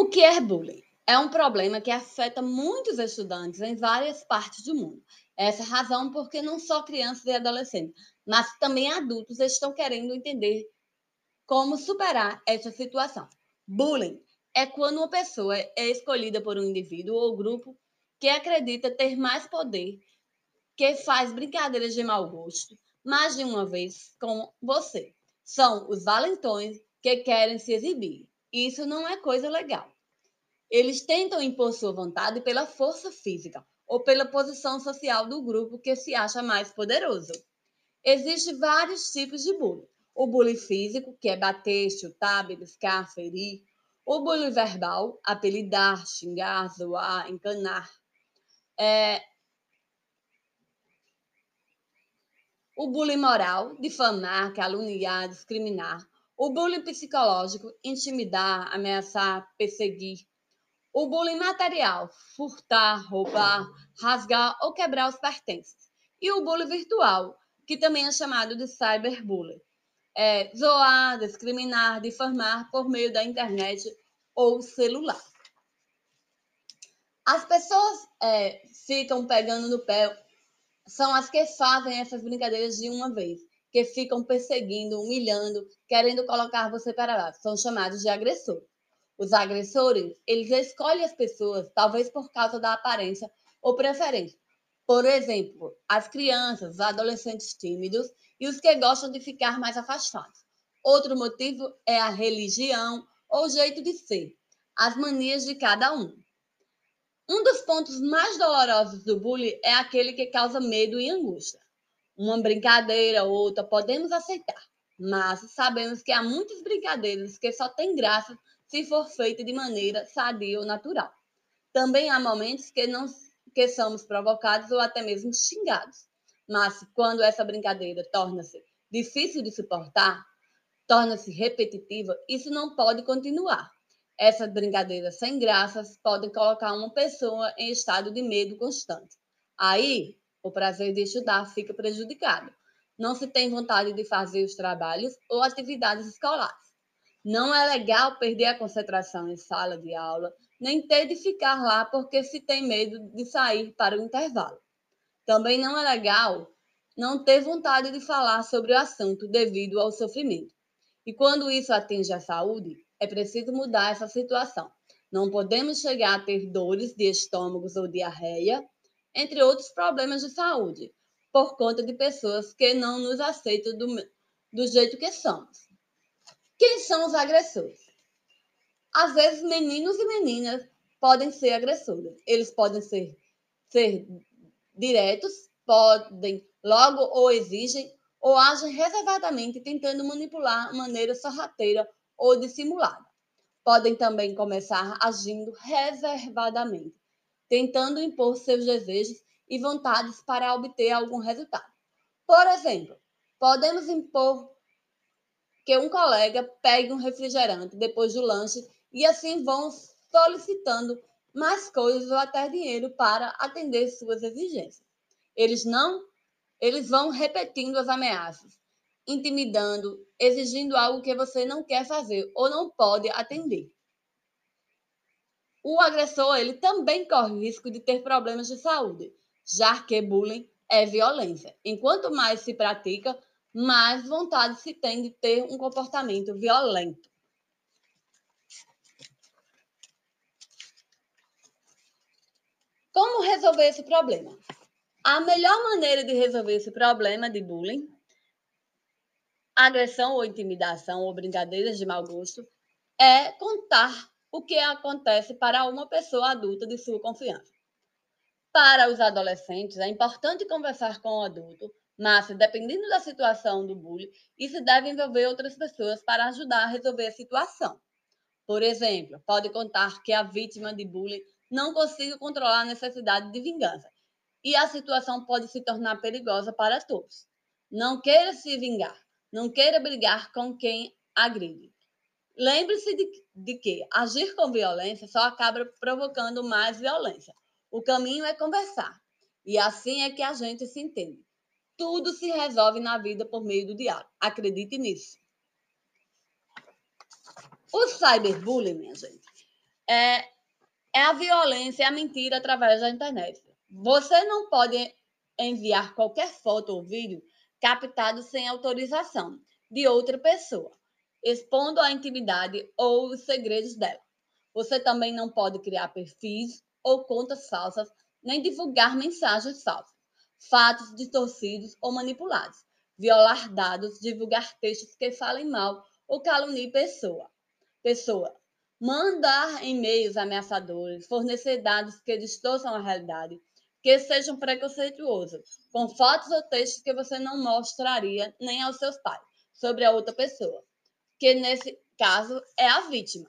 O que é bullying? É um problema que afeta muitos estudantes em várias partes do mundo. Essa é a razão porque não só crianças e adolescentes, mas também adultos estão querendo entender como superar essa situação. Bullying é quando uma pessoa é escolhida por um indivíduo ou grupo que acredita ter mais poder, que faz brincadeiras de mau gosto mais de uma vez com você. São os valentões que querem se exibir. Isso não é coisa legal. Eles tentam impor sua vontade pela força física ou pela posição social do grupo que se acha mais poderoso. Existem vários tipos de bullying. O bullying físico, que é bater, chutar, beliscar, ferir. O bullying verbal, apelidar, xingar, zoar, encanar. É... O bullying moral, difamar, caluniar, discriminar. O bullying psicológico, intimidar, ameaçar, perseguir. O bullying material, furtar, roubar, rasgar ou quebrar os pertences. E o bullying virtual, que também é chamado de cyberbullying. É zoar, discriminar, difamar por meio da internet ou celular. As pessoas é, ficam pegando no pé, são as que fazem essas brincadeiras de uma vez, que ficam perseguindo, humilhando, querendo colocar você para lá. São chamados de agressores. Os agressores, eles escolhem as pessoas, talvez por causa da aparência ou preferência. Por exemplo, as crianças, os adolescentes tímidos e os que gostam de ficar mais afastados. Outro motivo é a religião ou jeito de ser, as manias de cada um. Um dos pontos mais dolorosos do bullying é aquele que causa medo e angústia. Uma brincadeira ou outra podemos aceitar, mas sabemos que há muitas brincadeiras que só têm graça se for feita de maneira sadia ou natural. Também há momentos que não que somos provocados ou até mesmo xingados. Mas quando essa brincadeira torna-se difícil de suportar, torna-se repetitiva, isso não pode continuar. Essas brincadeiras sem graças podem colocar uma pessoa em estado de medo constante. Aí, o prazer de estudar fica prejudicado. Não se tem vontade de fazer os trabalhos ou atividades escolares. Não é legal perder a concentração em sala de aula, nem ter de ficar lá porque se tem medo de sair para o intervalo. Também não é legal não ter vontade de falar sobre o assunto devido ao sofrimento. E quando isso atinge a saúde, é preciso mudar essa situação. Não podemos chegar a ter dores de estômagos ou diarreia, entre outros problemas de saúde, por conta de pessoas que não nos aceitam do, do jeito que somos. Quem são os agressores? Às vezes, meninos e meninas podem ser agressores. Eles podem ser, ser diretos, podem logo ou exigem, ou agem reservadamente tentando manipular de maneira sorrateira ou dissimulada. Podem também começar agindo reservadamente, tentando impor seus desejos e vontades para obter algum resultado. Por exemplo, podemos impor que um colega pegue um refrigerante depois do lanche e assim vão solicitando mais coisas ou até dinheiro para atender suas exigências. Eles não, eles vão repetindo as ameaças, intimidando, exigindo algo que você não quer fazer ou não pode atender. O agressor, ele também corre risco de ter problemas de saúde, já que bullying é violência. Enquanto mais se pratica, mais vontade se tem de ter um comportamento violento. Como resolver esse problema? A melhor maneira de resolver esse problema de bullying, agressão ou intimidação ou brincadeiras de mau gosto, é contar o que acontece para uma pessoa adulta de sua confiança. Para os adolescentes, é importante conversar com o adulto mas, dependendo da situação do bullying, isso deve envolver outras pessoas para ajudar a resolver a situação. Por exemplo, pode contar que a vítima de bullying não consiga controlar a necessidade de vingança e a situação pode se tornar perigosa para todos. Não queira se vingar, não queira brigar com quem agride. Lembre-se de, de que agir com violência só acaba provocando mais violência. O caminho é conversar. E assim é que a gente se entende. Tudo se resolve na vida por meio do diálogo. Acredite nisso. O cyberbullying, minha gente, é, é a violência e a mentira através da internet. Você não pode enviar qualquer foto ou vídeo captado sem autorização de outra pessoa, expondo a intimidade ou os segredos dela. Você também não pode criar perfis ou contas falsas, nem divulgar mensagens falsas, fatos distorcidos ou manipulados, violar dados, divulgar textos que falem mal ou caluniem pessoa. Pessoa, mandar e-mails ameaçadores, fornecer dados que distorçam a realidade, que sejam preconceituosos, com fotos ou textos que você não mostraria nem aos seus pais sobre a outra pessoa, que nesse caso é a vítima.